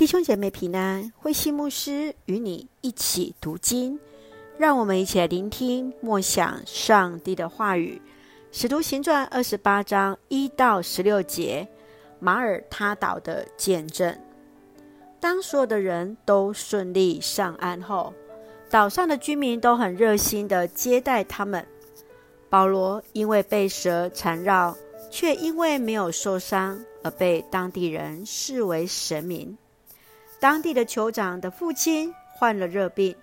弟兄姐妹平安，慧馨牧师与你一起读经，让我们一起来聆听默想上帝的话语。使徒行传二十八章一到十六节，马耳他岛的见证。当所有的人都顺利上岸后，岛上的居民都很热心地接待他们。保罗因为被蛇缠绕，却因为没有受伤而被当地人视为神明。当地的酋长的父亲患了热病，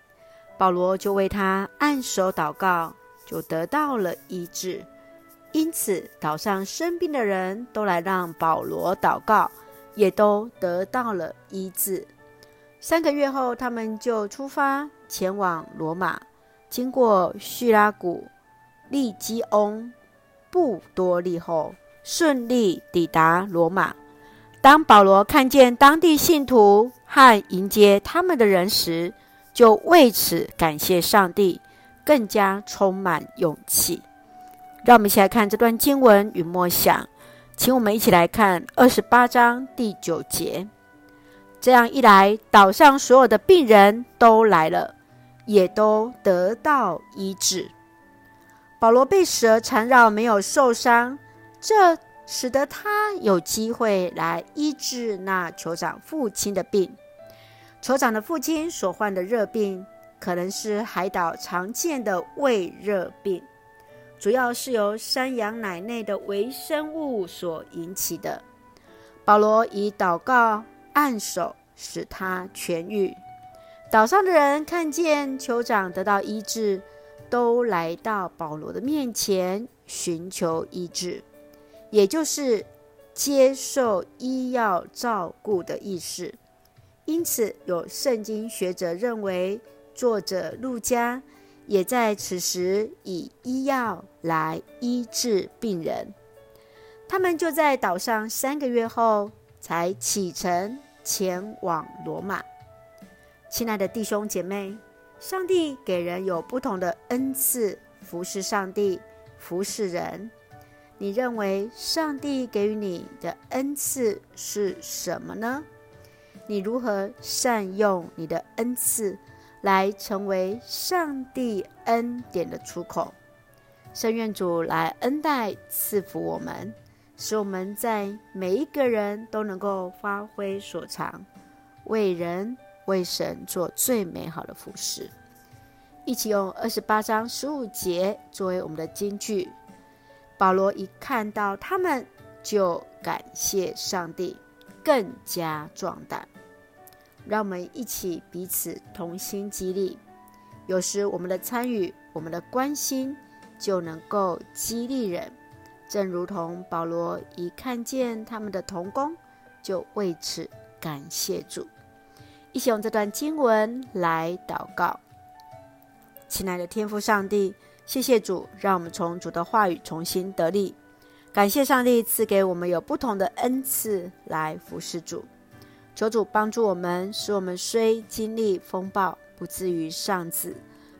保罗就为他按手祷告，就得到了医治。因此，岛上生病的人都来让保罗祷告，也都得到了医治。三个月后，他们就出发前往罗马，经过叙拉古、利基翁、布多利后，顺利抵达罗马。当保罗看见当地信徒和迎接他们的人时，就为此感谢上帝，更加充满勇气。让我们一起来看这段经文与默想，请我们一起来看二十八章第九节。这样一来，岛上所有的病人都来了，也都得到医治。保罗被蛇缠绕，没有受伤，这。使得他有机会来医治那酋长父亲的病。酋长的父亲所患的热病，可能是海岛常见的胃热病，主要是由山羊奶内的微生物所引起的。保罗以祷告按手，使他痊愈。岛上的人看见酋长得到医治，都来到保罗的面前寻求医治。也就是接受医药照顾的意思，因此有圣经学者认为，作者路加也在此时以医药来医治病人。他们就在岛上三个月后才启程前往罗马。亲爱的弟兄姐妹，上帝给人有不同的恩赐，服侍上帝，服侍人。你认为上帝给予你的恩赐是什么呢？你如何善用你的恩赐，来成为上帝恩典的出口？圣愿主来恩待赐福我们，使我们在每一个人都能够发挥所长，为人为神做最美好的服事。一起用二十八章十五节作为我们的金句。保罗一看到他们，就感谢上帝，更加壮胆。让我们一起彼此同心激励。有时我们的参与，我们的关心，就能够激励人。正如同保罗一看见他们的同工，就为此感谢主。一起用这段经文来祷告。亲爱的天父上帝。谢谢主，让我们从主的话语重新得力。感谢上帝赐给我们有不同的恩赐来服侍主。求主帮助我们，使我们虽经历风暴，不至于丧志，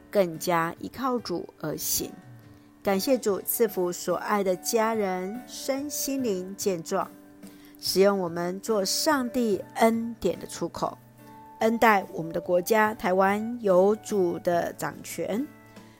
更加依靠主而行。感谢主赐福所爱的家人身心灵健壮，使用我们做上帝恩典的出口，恩待我们的国家台湾有主的掌权。